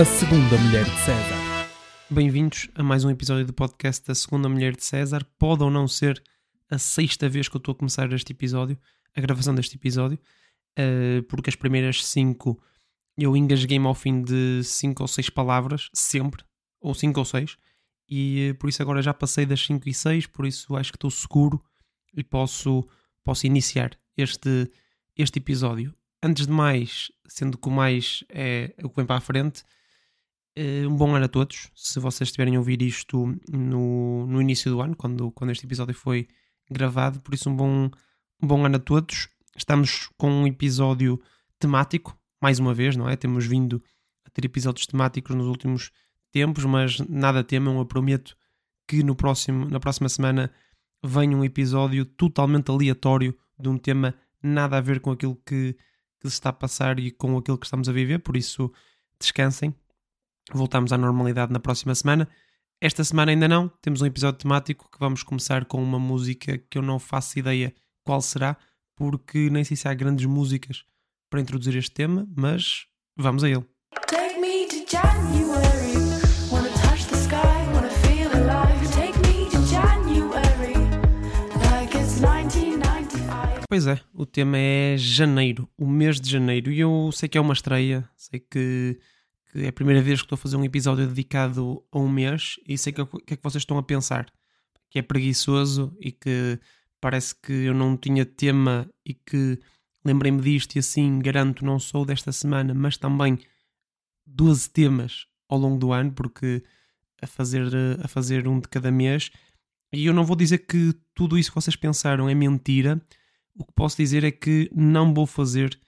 A Segunda Mulher de César. Bem-vindos a mais um episódio do podcast da Segunda Mulher de César. Pode ou não ser a sexta vez que eu estou a começar este episódio, a gravação deste episódio, uh, porque as primeiras cinco eu engasguei-me ao fim de cinco ou seis palavras, sempre, ou cinco ou seis, e uh, por isso agora já passei das cinco e seis, por isso acho que estou seguro e posso, posso iniciar este, este episódio. Antes de mais, sendo que o mais é o que vem para a frente, um bom ano a todos. Se vocês estiverem a ouvir isto no, no início do ano, quando, quando este episódio foi gravado, por isso um bom, um bom ano a todos. Estamos com um episódio temático, mais uma vez, não é? Temos vindo a ter episódios temáticos nos últimos tempos, mas nada temam, eu prometo que no próximo, na próxima semana venha um episódio totalmente aleatório de um tema nada a ver com aquilo que, que se está a passar e com aquilo que estamos a viver, por isso descansem. Voltamos à normalidade na próxima semana. Esta semana ainda não, temos um episódio temático que vamos começar com uma música que eu não faço ideia qual será, porque nem sei se há grandes músicas para introduzir este tema, mas vamos a ele. Take me to January. Wanna touch the sky, wanna feel alive. Take me to January. Like it's 1995. Pois é, o tema é janeiro, o mês de janeiro, e eu sei que é uma estreia, sei que, que é a primeira vez que estou a fazer um episódio dedicado a um mês, e sei que, que é que vocês estão a pensar, que é preguiçoso e que parece que eu não tinha tema e que lembrei-me disto e assim garanto não sou desta semana, mas também 12 temas ao longo do ano, porque a fazer, a fazer um de cada mês. E eu não vou dizer que tudo isso que vocês pensaram é mentira. O que posso dizer é que não vou fazer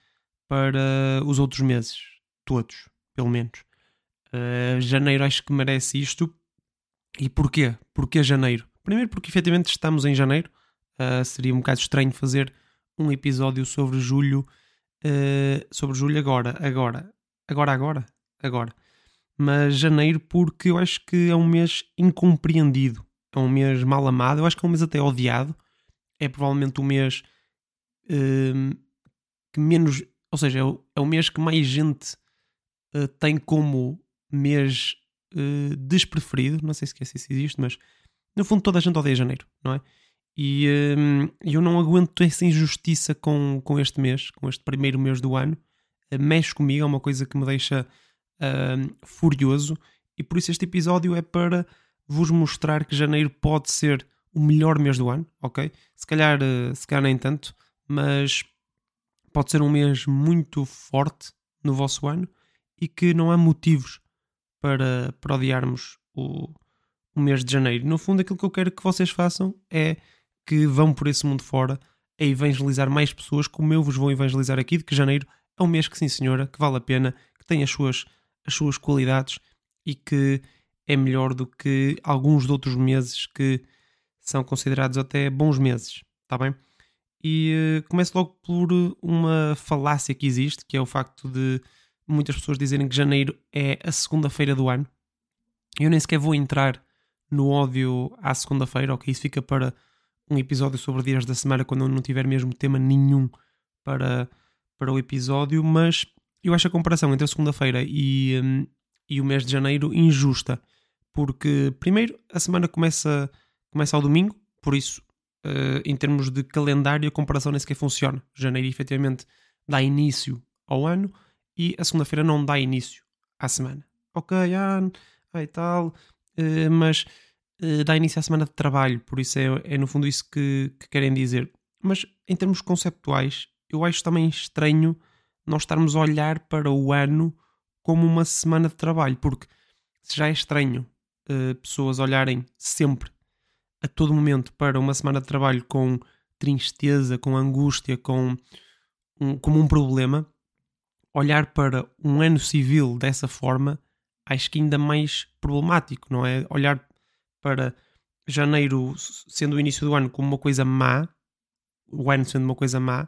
para os outros meses. Todos, pelo menos. Uh, janeiro acho que merece isto. E porquê? Porquê janeiro? Primeiro porque efetivamente estamos em janeiro. Uh, seria um bocado estranho fazer um episódio sobre julho. uh, sobre julho agora. Agora. Agora, agora. Agora. Mas janeiro porque eu acho que é um mês incompreendido. É um mês mal amado. Eu acho que é um mês até odiado. É provavelmente o mês que menos. Ou seja, é o, é o mês que mais gente eh, tem como mês eh, despreferido. Não sei se se isso existe, mas no fundo toda a gente odeia janeiro, não é? E hum, eu não aguento essa injustiça com, com este mês, com este primeiro mês do ano. Eh, mexe comigo, é uma coisa que me deixa hum, furioso. E por isso este episódio é para vos mostrar que janeiro pode ser o melhor mês do ano, ok? Se calhar, eh, se calhar nem tanto, mas pode ser um mês muito forte no vosso ano e que não há motivos para, para odiarmos o, o mês de janeiro. No fundo, aquilo que eu quero que vocês façam é que vão por esse mundo fora a evangelizar mais pessoas, como eu vos vou evangelizar aqui, de que janeiro é um mês que, sim senhora, que vale a pena, que tem as suas, as suas qualidades e que é melhor do que alguns de outros meses que são considerados até bons meses, está bem? E uh, começo logo por uma falácia que existe, que é o facto de muitas pessoas dizerem que janeiro é a segunda-feira do ano. Eu nem sequer vou entrar no ódio à segunda-feira, ok? Isso fica para um episódio sobre dias da semana quando eu não tiver mesmo tema nenhum para, para o episódio, mas eu acho a comparação entre a segunda-feira e, hum, e o mês de janeiro injusta, porque primeiro a semana começa, começa ao domingo, por isso, eh, em termos de calendário, a comparação nem sequer funciona. Janeiro efetivamente dá início ao ano e a segunda-feira não dá início à semana. Ok, ah, e tal, eh, mas eh, dá início à semana de trabalho, por isso é, é no fundo isso que, que querem dizer. Mas em termos conceptuais, eu acho também estranho nós estarmos a olhar para o ano como uma semana de trabalho, porque já é estranho uh, pessoas olharem sempre, a todo momento, para uma semana de trabalho com tristeza, com angústia, com um, como um problema, olhar para um ano civil dessa forma, acho que ainda mais problemático, não é? Olhar para janeiro sendo o início do ano como uma coisa má, o ano sendo uma coisa má,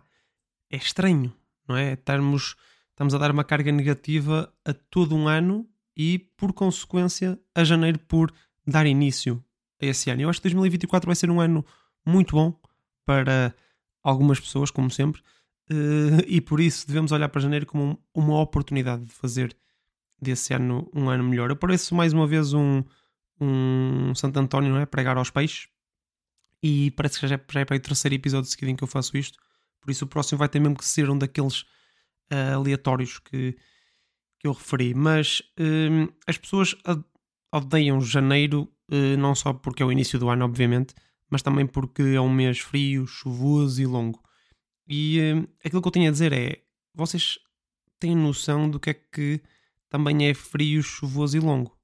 é estranho, não é? Estamos, estamos a dar uma carga negativa a todo um ano e, por consequência, a janeiro por dar início a esse ano. Eu acho que 2024 vai ser um ano muito bom para algumas pessoas, como sempre, eh, e por isso devemos olhar para janeiro como uma oportunidade de fazer desse ano um ano melhor. Eu pareço mais uma vez um, um Santo António, não é? Pregar aos peixes. E parece que já é, já é para o terceiro episódio seguido em que eu faço isto. Por isso o próximo vai ter mesmo que ser um daqueles ah, aleatórios que, que eu referi. Mas hum, as pessoas odeiam janeiro, eh, não só porque é o início do ano, obviamente, mas também porque é um mês frio, chuvoso e longo. E hum, aquilo que eu tenho a dizer é: vocês têm noção do que é que também é frio, chuvoso e longo?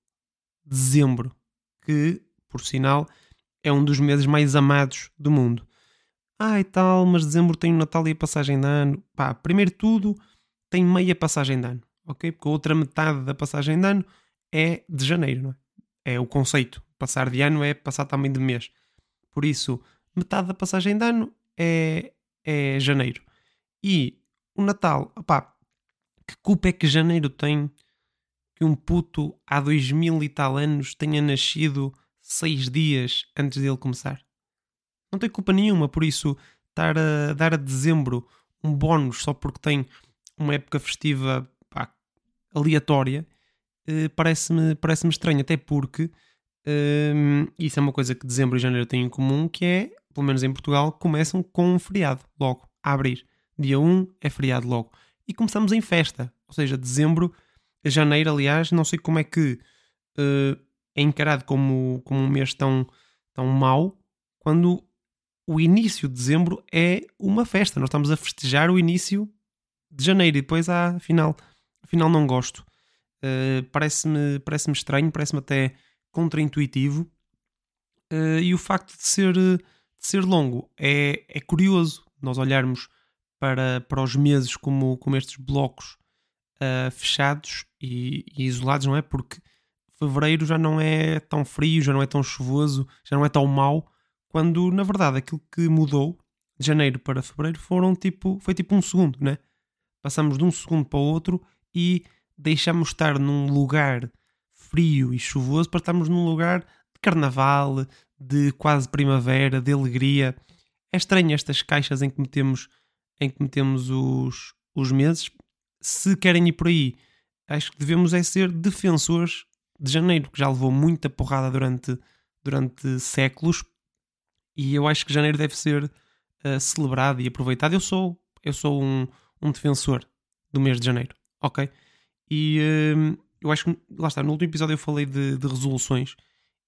Dezembro, que, por sinal, é um dos meses mais amados do mundo. Ah, e tal, mas dezembro tem o Natal e a passagem de ano. Pá, primeiro tudo, tem meia passagem de ano, ok? Porque a outra metade da passagem de ano é de janeiro, não é? É o conceito. Passar de ano é passar também de mês. Por isso, metade da passagem de ano é, é janeiro. E o Natal, opá, que culpa é que janeiro tem que um puto há dois mil e tal anos tenha nascido seis dias antes dele começar? Não tem culpa nenhuma, por isso estar a dar a dezembro um bónus só porque tem uma época festiva pá, aleatória eh, parece-me parece estranho, até porque hum, isso é uma coisa que dezembro e janeiro têm em comum, que é, pelo menos em Portugal, começam com um feriado logo, a abrir. Dia 1 é feriado logo. E começamos em festa, ou seja, dezembro, janeiro, aliás, não sei como é que eh, é encarado como, como um mês tão, tão mau, quando o início de dezembro é uma festa. Nós estamos a festejar o início de janeiro e depois, ah, afinal, afinal não gosto. Uh, parece-me parece estranho, parece-me até contraintuitivo. Uh, e o facto de ser, de ser longo é, é curioso nós olharmos para, para os meses como, como estes blocos uh, fechados e, e isolados, não é? Porque fevereiro já não é tão frio, já não é tão chuvoso, já não é tão mau, quando na verdade aquilo que mudou de janeiro para fevereiro foram tipo, foi tipo um segundo, né? Passamos de um segundo para o outro e deixamos estar num lugar frio e chuvoso para estarmos num lugar de carnaval, de quase primavera, de alegria. É estranho estas caixas em que metemos, em que metemos os, os meses. Se querem ir por aí, acho que devemos é ser defensores de janeiro, que já levou muita porrada durante, durante séculos. E eu acho que janeiro deve ser uh, celebrado e aproveitado. Eu sou, eu sou um, um defensor do mês de janeiro, ok? E hum, eu acho que, lá está, no último episódio eu falei de, de resoluções.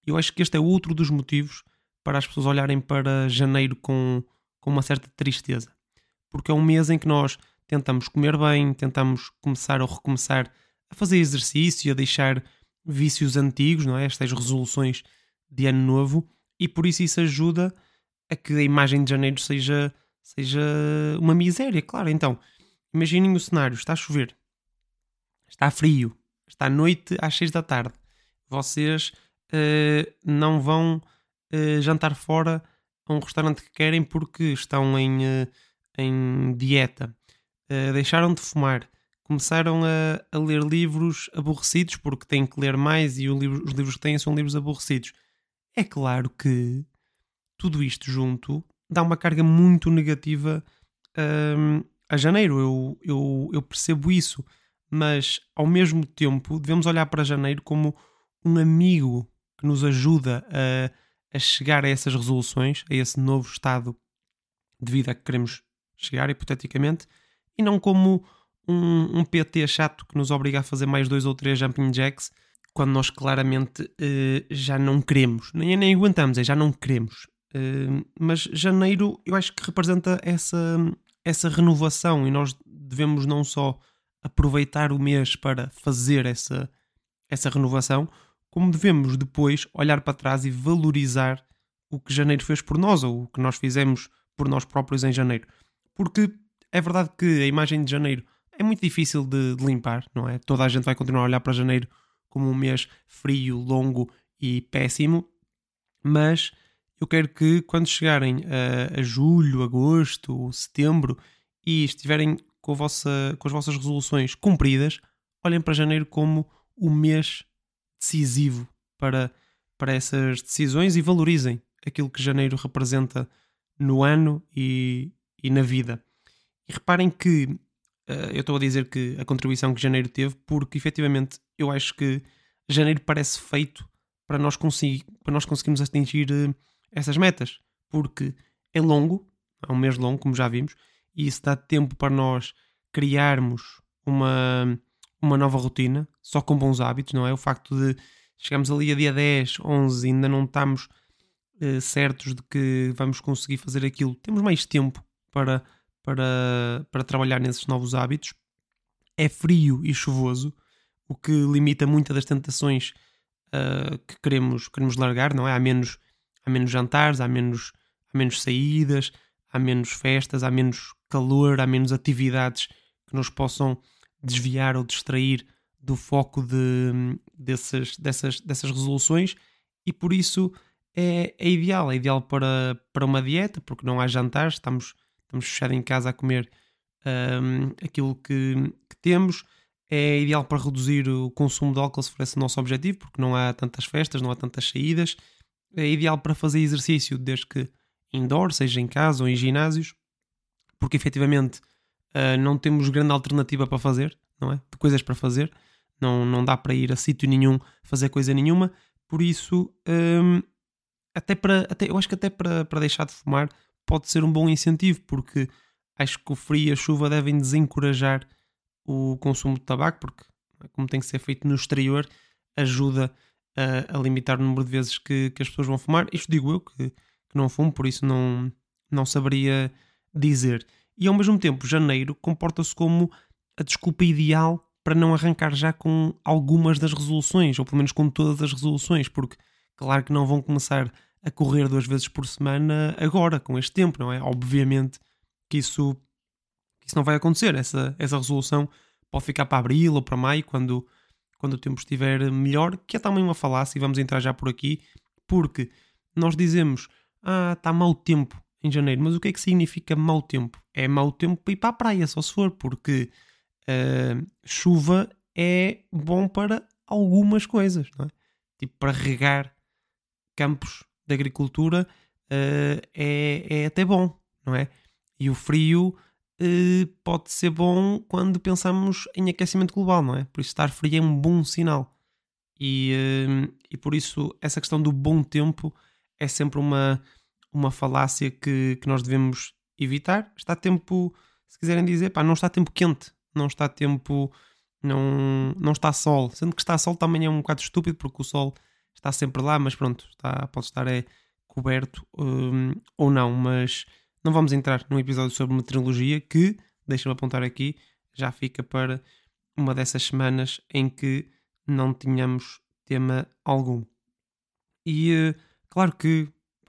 Eu acho que este é outro dos motivos para as pessoas olharem para janeiro com, com uma certa tristeza. Porque é um mês em que nós tentamos comer bem, tentamos começar ou recomeçar a fazer exercício, a deixar vícios antigos, não é? Estas resoluções de ano novo, e por isso isso ajuda a que a imagem de janeiro seja, seja uma miséria, claro. Então, imaginem o cenário: está a chover, está frio, está à noite às 6 da tarde. Vocês não vão uh, jantar fora a um restaurante que querem porque estão em, uh, em dieta. deixaram de fumar. Começaram a, a, ler livros aborrecidos porque têm que ler mais e livro, os livros que têm são livros aborrecidos. É claro que tudo isto junto dá uma carga muito negativa um, a janeiro. Eu, eu, eu percebo isso mas ao mesmo tempo devemos olhar para janeiro como um amigo que nos ajuda a, a, chegar a essas resoluções, a esse novo estado de vida que queremos chegar, hipoteticamente, e não como um, um PT chato que nos obriga a fazer mais dois ou três jumping jacks quando nós claramente uh, já não queremos, nem, nem aguentamos, é já não queremos. Uh, mas janeiro eu acho que representa essa, essa renovação e nós devemos não só aproveitar o mês para fazer essa, essa renovação, como devemos depois olhar para trás e valorizar o que janeiro fez por nós ou o que nós fizemos por nós próprios em janeiro. Porque é verdade que a imagem de janeiro é muito difícil de, de limpar, não é? Toda a gente vai continuar a olhar para janeiro como um mês frio, longo e péssimo, mas eu quero que quando chegarem a, a julho, agosto, setembro e estiverem com, vossa, com as vossas resoluções cumpridas, olhem para janeiro como o mês decisivo para, para essas decisões e valorizem aquilo que janeiro representa no ano e, e na vida. E reparem que eh, eu estou a dizer que a contribuição que janeiro teve, porque efetivamente eu acho que janeiro parece feito para nós, consegui- para nós conseguirmos atingir eh, essas metas, porque é longo, é um mês longo, como já vimos, e isso dá tempo para nós criarmos uma, uma nova rotina, só com bons hábitos, não é? O facto de chegarmos ali a dia 10, 11 e ainda não estamos eh, certos de que vamos conseguir fazer aquilo, temos mais tempo para, para, para trabalhar nesses novos hábitos. É frio e chuvoso, o que limita muitas das tentações ah, que queremos, queremos largar, não é? Há menos, há menos jantares, há menos, há menos saídas, há menos festas, há menos calor, há menos atividades que nos possam desviar ou distrair do foco de, dessas, dessas, dessas resoluções e por isso é, é ideal, é ideal para, para uma dieta, porque não há jantares, estamos, estamos fechados em casa a comer hum, aquilo que, que temos. É ideal para reduzir o consumo de álcool se for esse o nosso objetivo, porque não há tantas festas, não há tantas saídas. É ideal para fazer exercício, desde que indoor, seja em casa ou em ginásios, porque efetivamente ah, não temos grande alternativa para fazer, não é? De coisas para fazer. Não, não dá para ir a sítio nenhum fazer coisa nenhuma. Por isso, hum, até para, até, eu acho que até para, para deixar de fumar pode ser um bom incentivo, porque acho que o frio e a chuva devem desencorajar o consumo de tabaco, porque como tem que ser feito no exterior, ajuda a, a limitar o número de vezes que, que as pessoas vão fumar. Isto digo eu que, que não fumo, por isso não, não saberia dizer. E ao mesmo tempo, janeiro comporta-se como a desculpa ideal para não arrancar já com algumas das resoluções, ou pelo menos com todas as resoluções, porque claro que não vão começar a correr duas vezes por semana agora, com este tempo, não é? Obviamente que isso, que isso não vai acontecer. Essa, essa resolução pode ficar para abril ou para maio, quando, quando o tempo estiver melhor, que é também uma falácia, e vamos entrar já por aqui, porque nós dizemos, ah, está mau tempo em janeiro, mas o que é que significa mau tempo? É mau tempo para ir para a praia, só se for, porque ah, chuva é bom para algumas coisas, não é? Tipo, para regar campos de agricultura ah, é, é até bom, não é? E o frio eh, pode ser bom quando pensamos em aquecimento global, não é? Por isso estar frio é um bom sinal. E, e por isso essa questão do bom tempo é sempre uma, uma falácia que, que nós devemos evitar. Está tempo, se quiserem dizer, pá, não está tempo quente, não está tempo, não, não está sol. Sendo que está sol também é um bocado estúpido porque o sol está sempre lá, mas pronto, está, pode estar é, coberto hum, ou não, mas não vamos entrar num episódio sobre meteorologia que, deixa-me apontar aqui, já fica para uma dessas semanas em que não tínhamos tema algum. E eh, claro que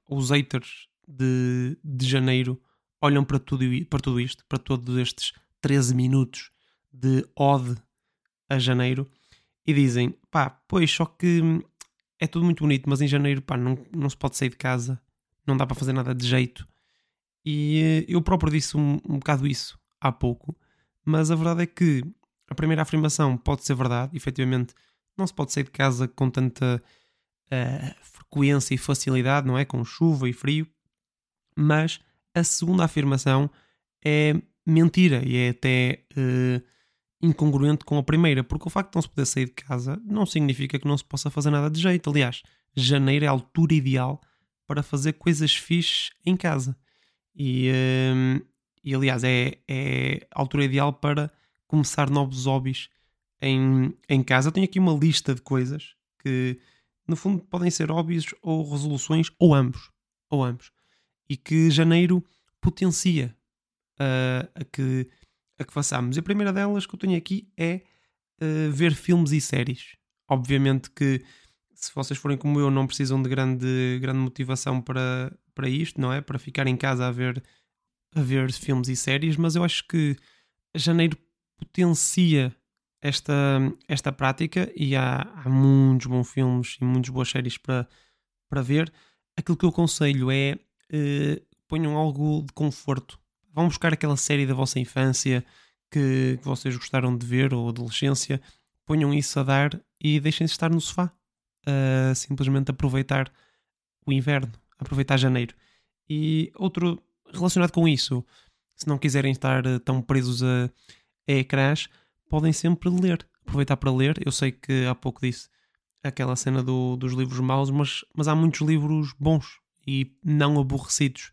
os haters de, de janeiro olham para tudo, para tudo isto, para todos estes 13 minutos de ode a janeiro e dizem: pá, pois só que é tudo muito bonito, mas em janeiro pá, não, não se pode sair de casa, não dá para fazer nada de jeito. E eh, eu próprio disse um, um bocado isso há pouco, mas a verdade é que a primeira afirmação pode ser verdade, efetivamente não se pode sair de casa com tanta eh, frequência e facilidade, não é? Com chuva e frio, mas a segunda afirmação é mentira e é até eh, incongruente com a primeira, porque o facto de não se poder sair de casa não significa que não se possa fazer nada de jeito. Aliás, janeiro é a altura ideal para fazer coisas fixes em casa. E, hum, e aliás, é, é a altura ideal para começar novos hobbies em, em casa. Eu tenho aqui uma lista de coisas que, no fundo, podem ser hobbies ou resoluções, ou ambos. Ou ambos. E que janeiro potencia ah, a, que, a que façamos. E a primeira delas que eu tenho aqui é ah, ver filmes e séries. Obviamente que se vocês forem como eu, não precisam de grande, grande motivação para, para isto, não é? Para ficar em casa a ver, a ver filmes e séries, mas eu acho que janeiro potencia esta, esta prática e há, há muitos bons filmes e muitas boas séries para, para ver. Aquilo que eu aconselho é eh, ponham algo de conforto. Vão buscar aquela série da vossa infância que, que vocês gostaram de ver ou adolescência, ponham isso a dar e deixem-se estar no sofá a simplesmente aproveitar o inverno, aproveitar janeiro. E outro relacionado com isso, se não quiserem estar eh, tão presos a, ecrãs, podem sempre ler. Aproveitar para ler. Eu sei que há pouco disse aquela cena do- dos livros maus, mas, mas há muitos livros bons e não aborrecidos.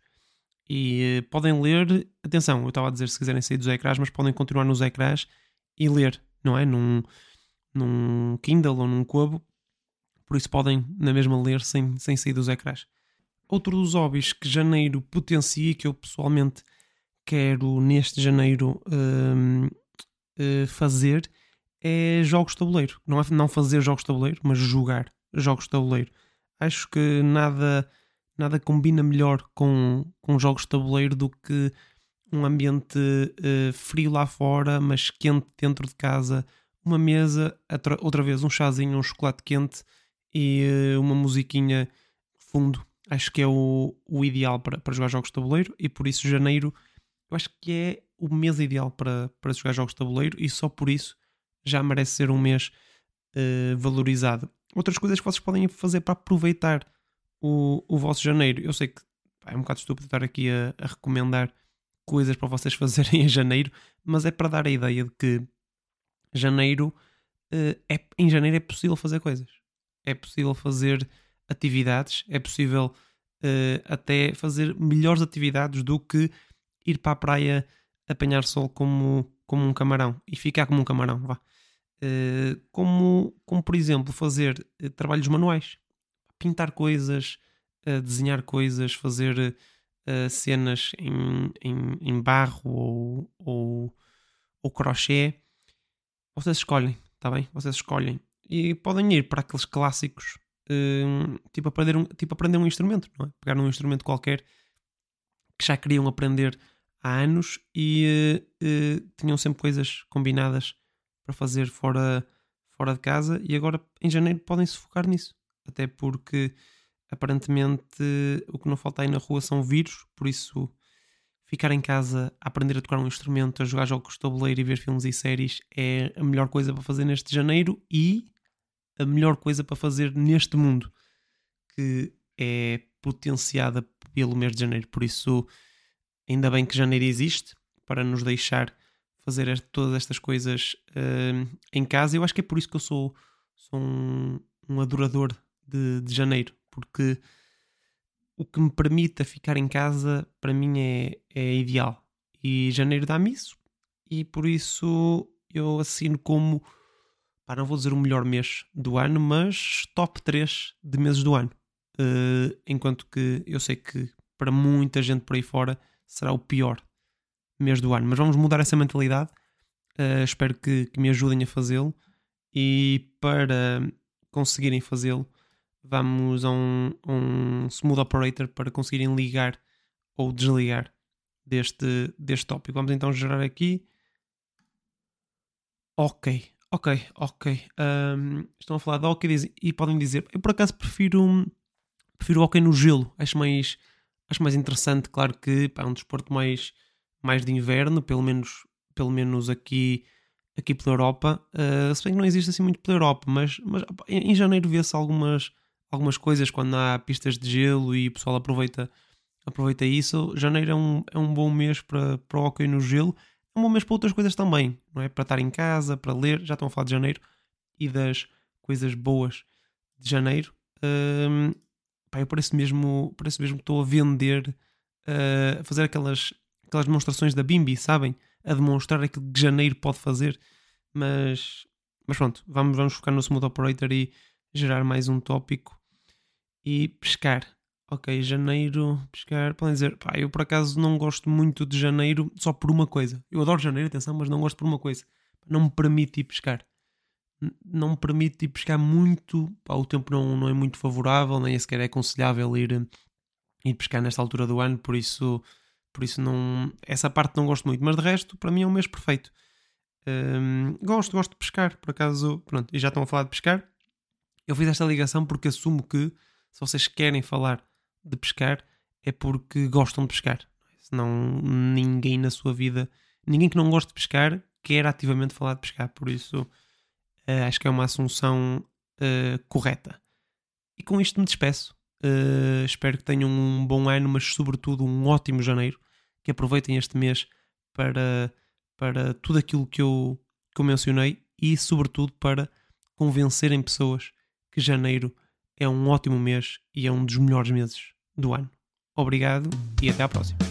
E eh, podem ler, atenção, eu estava a dizer se quiserem sair dos ecrãs, mas podem continuar nos ecrãs e ler, não é? Num, num Kindle ou num Kobo. Por isso podem na mesma ler sem, sem sair dos ecrãs. Outro dos hobbies que janeiro potencia e que eu pessoalmente quero neste janeiro hum, eh, fazer é jogos de tabuleiro. Não é não fazer jogos de tabuleiro, mas jogar jogos de tabuleiro. Acho que nada, nada combina melhor com, com jogos de tabuleiro do que um ambiente eh, frio lá fora, mas quente dentro de casa, uma mesa, outra, vez um chazinho, um chocolate quente e eh, uma musiquinha fundo. Acho que é o, o ideal para, para jogar jogos de tabuleiro e por isso janeiro eu acho que é o mês ideal para, para jogar jogos de tabuleiro e só por isso já merece ser um mês eh, valorizado. Outras coisas que vocês podem fazer para aproveitar o, o vosso janeiro. Eu sei que pá, é um bocado estúpido estar aqui a, a recomendar coisas para vocês fazerem em janeiro, mas é para dar a ideia de que janeiro eh, é, em janeiro é possível fazer coisas. É possível fazer atividades, é possível eh, até fazer melhores atividades do que ir para a praia apanhar sol como, como um camarão e ficar como um camarão, vá. Eh, como, como, por exemplo, fazer eh, trabalhos manuais, pintar coisas, eh, desenhar coisas, fazer cenas em, em, em barro ou, ou, ou crochê. Vocês escolhem, está bem? Vocês escolhem. E podem ir para aqueles clássicos, tipo, aprender um, tipo aprender um instrumento, não é? Pegar um instrumento qualquer que já queriam aprender há anos e eh, tinham sempre coisas combinadas para fazer fora, fora de casa e agora em janeiro podem se focar nisso. Até porque aparentemente o que não falta aí na rua são vírus, por isso ficar em casa a aprender a tocar um instrumento, a jogar jogos de tabuleiro e ver filmes e séries é a melhor coisa para fazer neste janeiro e a melhor coisa para fazer neste mundo que é potenciada pelo mês de janeiro. Por isso, ainda bem que janeiro existe para nos deixar fazer todas estas coisas hum, em casa. Eu acho que é por isso que eu sou, sou um, um adorador de, de janeiro, porque o que me permita ficar em casa para mim é, é ideal. E janeiro dá-me isso, e por isso eu assino como, pá, não vou dizer o melhor mês do ano, mas top 3 de meses do ano. Uh, enquanto que eu sei que para muita gente por aí fora será o pior mês do ano. Mas vamos mudar essa mentalidade. Uh, espero que, que me ajudem a fazê-lo. E para conseguirem fazê-lo, vamos a um, um smooth operator para conseguirem ligar ou desligar deste, deste tópico. Vamos então gerar aqui. Ok, ok, ok. Um, estão a falar de diz- e podem dizer, eu por acaso prefiro, prefiro hockey no gelo. Acho mais, acho mais interessante. Claro que pá, é um desporto mais, mais de inverno, pelo menos, pelo menos aqui, aqui pela Europa. Uh, se bem que não existe assim muito pela Europa, mas, mas em, em janeiro vê-se algumas, algumas coisas quando há pistas de gelo e o pessoal aproveita, aproveita isso. Janeiro é um, é um bom mês para, para o hockey no gelo. É um bom mês para outras coisas também, não é? Para estar em casa, para ler. Já estão a falar de janeiro e das coisas boas de janeiro. Hum, pá, eu parece mesmo, parece mesmo que estou a vender, uh, a fazer aquelas, aquelas demonstrações da Bimbi, sabem? A demonstrar aquilo que janeiro pode fazer. Mas, mas pronto, vamos, vamos focar no Smooth Operator e gerar mais um tópico. E pescar. Ok, janeiro, pescar. Podem dizer, pá, eu por acaso não gosto muito de janeiro só por uma coisa. Eu adoro janeiro, atenção, mas não gosto por uma coisa. Não me permite ir pescar. Não me permite ir pescar muito. Pá, o tempo não, não é muito favorável, nem sequer é aconselhável ir, ir pescar nesta altura do ano, por isso, por isso não. Essa parte não gosto muito. Mas de resto, para mim é um mês perfeito. Hum, gosto, gosto de pescar, por acaso, pronto, e já estão a falar de pescar. Eu fiz esta ligação porque assumo que se vocês querem falar de pescar é porque gostam de pescar. Senão ninguém na sua vida, ninguém que não goste de pescar, quer ativamente falar de pescar. Por isso eh, acho que é uma assunção eh, correta. E com isto me despeço. Eh, espero que tenham um bom ano, mas sobretudo um ótimo janeiro. Que aproveitem este mês para, para tudo aquilo que eu, que eu mencionei e, sobretudo, para convencerem pessoas que janeiro é um ótimo mês e é um dos melhores meses do ano. Obrigado e até à próxima.